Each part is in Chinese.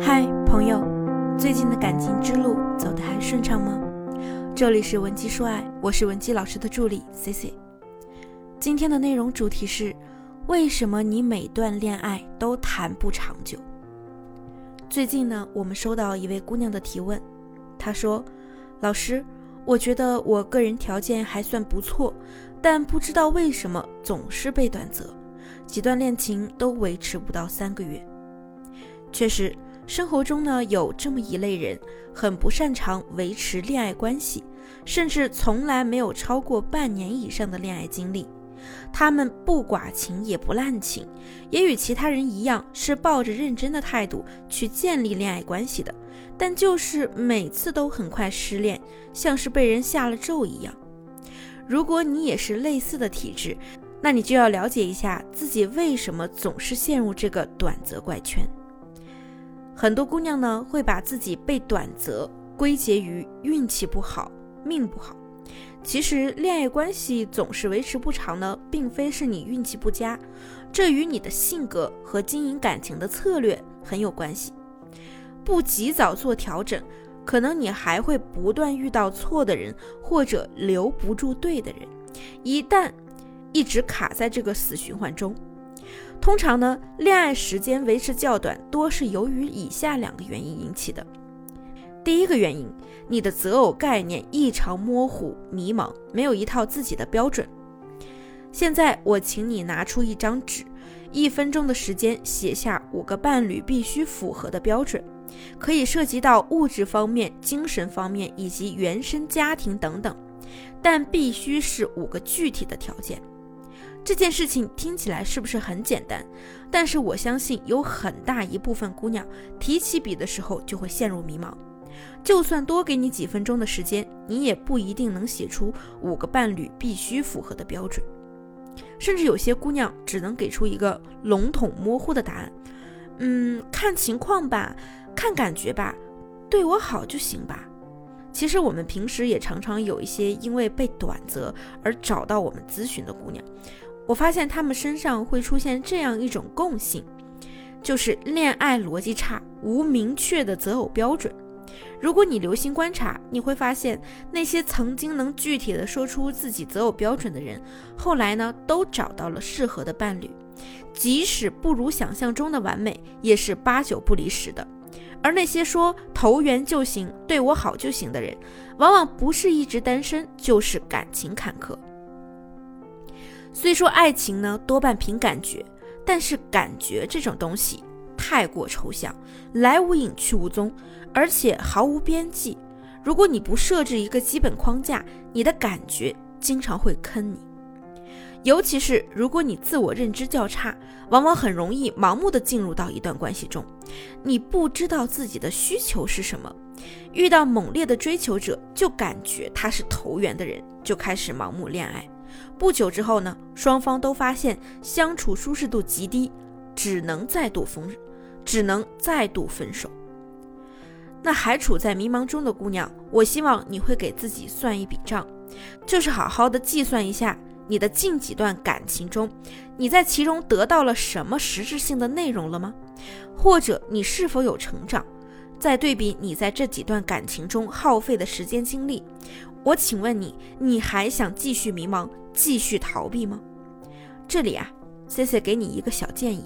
嗨，朋友，最近的感情之路走得还顺畅吗？这里是文姬说爱，我是文姬老师的助理 C C。今天的内容主题是：为什么你每段恋爱都谈不长久？最近呢，我们收到一位姑娘的提问，她说：“老师，我觉得我个人条件还算不错，但不知道为什么总是被短择，几段恋情都维持不到三个月。”确实，生活中呢有这么一类人，很不擅长维持恋爱关系，甚至从来没有超过半年以上的恋爱经历。他们不寡情也不滥情，也与其他人一样，是抱着认真的态度去建立恋爱关系的，但就是每次都很快失恋，像是被人下了咒一样。如果你也是类似的体质，那你就要了解一下自己为什么总是陷入这个短则怪圈。很多姑娘呢会把自己被短择归结于运气不好、命不好。其实恋爱关系总是维持不长呢，并非是你运气不佳，这与你的性格和经营感情的策略很有关系。不及早做调整，可能你还会不断遇到错的人，或者留不住对的人。一旦一直卡在这个死循环中。通常呢，恋爱时间维持较短，多是由于以下两个原因引起的。第一个原因，你的择偶概念异常模糊、迷茫，没有一套自己的标准。现在我请你拿出一张纸，一分钟的时间写下五个伴侣必须符合的标准，可以涉及到物质方面、精神方面以及原生家庭等等，但必须是五个具体的条件。这件事情听起来是不是很简单？但是我相信有很大一部分姑娘提起笔的时候就会陷入迷茫。就算多给你几分钟的时间，你也不一定能写出五个伴侣必须符合的标准。甚至有些姑娘只能给出一个笼统模糊的答案：嗯，看情况吧，看感觉吧，对我好就行吧。其实我们平时也常常有一些因为被短择而找到我们咨询的姑娘。我发现他们身上会出现这样一种共性，就是恋爱逻辑差，无明确的择偶标准。如果你留心观察，你会发现那些曾经能具体的说出自己择偶标准的人，后来呢都找到了适合的伴侣，即使不如想象中的完美，也是八九不离十的。而那些说投缘就行、对我好就行的人，往往不是一直单身，就是感情坎坷。虽说爱情呢多半凭感觉，但是感觉这种东西太过抽象，来无影去无踪，而且毫无边际。如果你不设置一个基本框架，你的感觉经常会坑你。尤其是如果你自我认知较差，往往很容易盲目的进入到一段关系中，你不知道自己的需求是什么，遇到猛烈的追求者，就感觉他是投缘的人，就开始盲目恋爱。不久之后呢，双方都发现相处舒适度极低，只能再度分，只能再度分手。那还处在迷茫中的姑娘，我希望你会给自己算一笔账，就是好好的计算一下你的近几段感情中，你在其中得到了什么实质性的内容了吗？或者你是否有成长？再对比你在这几段感情中耗费的时间精力。我请问你，你还想继续迷茫、继续逃避吗？这里啊，C C 给你一个小建议，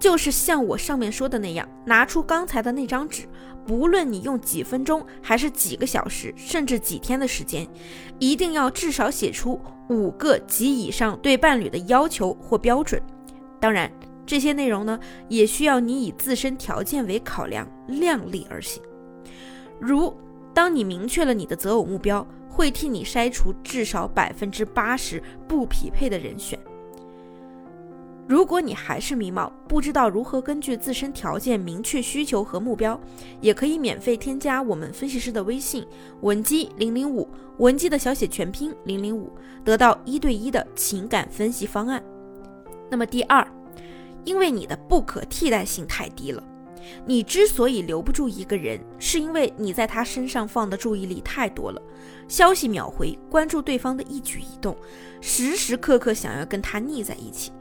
就是像我上面说的那样，拿出刚才的那张纸，不论你用几分钟，还是几个小时，甚至几天的时间，一定要至少写出五个及以上对伴侣的要求或标准。当然，这些内容呢，也需要你以自身条件为考量，量力而行。如当你明确了你的择偶目标。会替你筛除至少百分之八十不匹配的人选。如果你还是迷茫，不知道如何根据自身条件明确需求和目标，也可以免费添加我们分析师的微信文姬零零五，文姬的小写全拼零零五，得到一对一的情感分析方案。那么第二，因为你的不可替代性太低了。你之所以留不住一个人，是因为你在他身上放的注意力太多了，消息秒回，关注对方的一举一动，时时刻刻想要跟他腻在一起。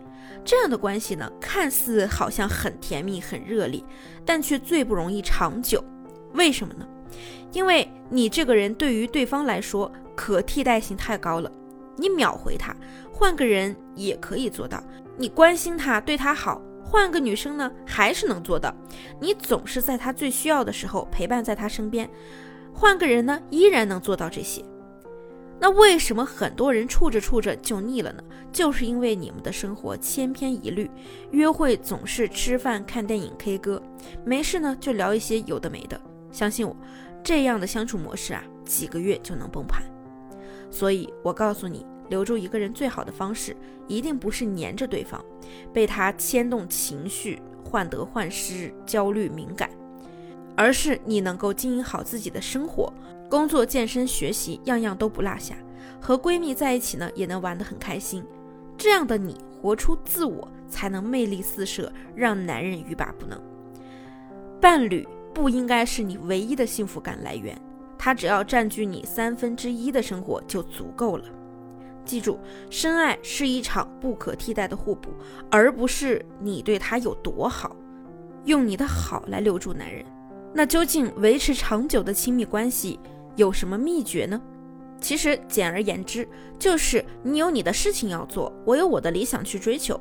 这样的关系呢，看似好像很甜蜜、很热烈，但却最不容易长久。为什么呢？因为你这个人对于对方来说可替代性太高了，你秒回他，换个人也可以做到。你关心他，对他好，换个女生呢还是能做到。你总是在他最需要的时候陪伴在他身边，换个人呢依然能做到这些。那为什么很多人处着处着就腻了呢？就是因为你们的生活千篇一律，约会总是吃饭、看电影、K 歌，没事呢就聊一些有的没的。相信我，这样的相处模式啊，几个月就能崩盘。所以我告诉你，留住一个人最好的方式，一定不是黏着对方，被他牵动情绪、患得患失、焦虑敏感，而是你能够经营好自己的生活。工作、健身、学习，样样都不落下。和闺蜜在一起呢，也能玩得很开心。这样的你，活出自我，才能魅力四射，让男人欲罢不能。伴侣不应该是你唯一的幸福感来源，他只要占据你三分之一的生活就足够了。记住，深爱是一场不可替代的互补，而不是你对他有多好。用你的好来留住男人，那究竟维持长久的亲密关系？有什么秘诀呢？其实简而言之，就是你有你的事情要做，我有我的理想去追求，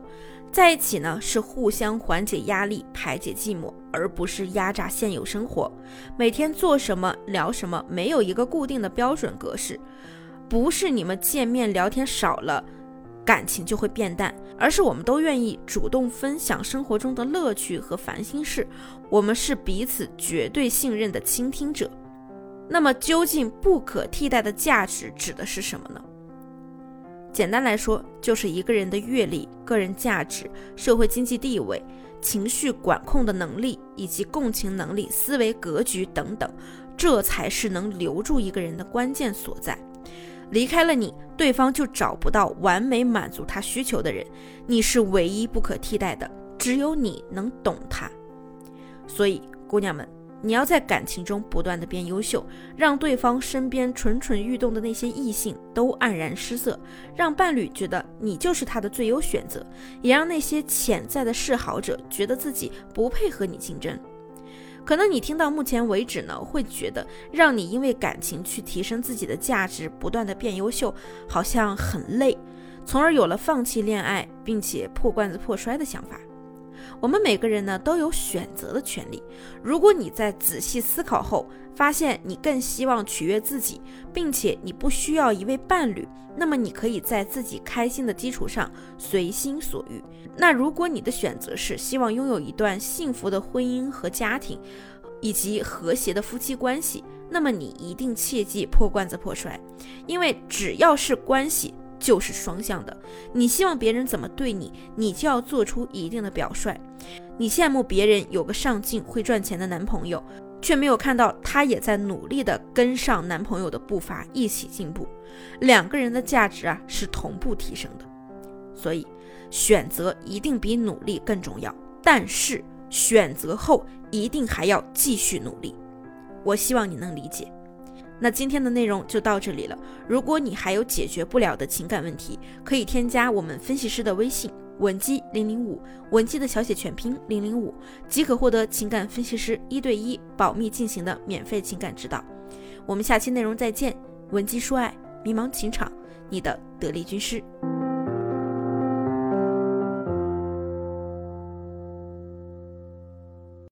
在一起呢是互相缓解压力、排解寂寞，而不是压榨现有生活。每天做什么、聊什么，没有一个固定的标准格式。不是你们见面聊天少了，感情就会变淡，而是我们都愿意主动分享生活中的乐趣和烦心事。我们是彼此绝对信任的倾听者。那么究竟不可替代的价值指的是什么呢？简单来说，就是一个人的阅历、个人价值、社会经济地位、情绪管控的能力以及共情能力、思维格局等等，这才是能留住一个人的关键所在。离开了你，对方就找不到完美满足他需求的人，你是唯一不可替代的，只有你能懂他。所以，姑娘们。你要在感情中不断的变优秀，让对方身边蠢蠢欲动的那些异性都黯然失色，让伴侣觉得你就是他的最优选择，也让那些潜在的示好者觉得自己不配和你竞争。可能你听到目前为止呢，会觉得让你因为感情去提升自己的价值，不断的变优秀，好像很累，从而有了放弃恋爱并且破罐子破摔的想法。我们每个人呢都有选择的权利。如果你在仔细思考后发现你更希望取悦自己，并且你不需要一位伴侣，那么你可以在自己开心的基础上随心所欲。那如果你的选择是希望拥有一段幸福的婚姻和家庭，以及和谐的夫妻关系，那么你一定切记破罐子破摔，因为只要是关系。就是双向的，你希望别人怎么对你，你就要做出一定的表率。你羡慕别人有个上进会赚钱的男朋友，却没有看到他也在努力的跟上男朋友的步伐，一起进步。两个人的价值啊是同步提升的，所以选择一定比努力更重要。但是选择后一定还要继续努力。我希望你能理解。那今天的内容就到这里了。如果你还有解决不了的情感问题，可以添加我们分析师的微信文姬零零五，文姬的小写全拼零零五，即可获得情感分析师一对一保密进行的免费情感指导。我们下期内容再见，文姬说爱，迷茫情场，你的得力军师。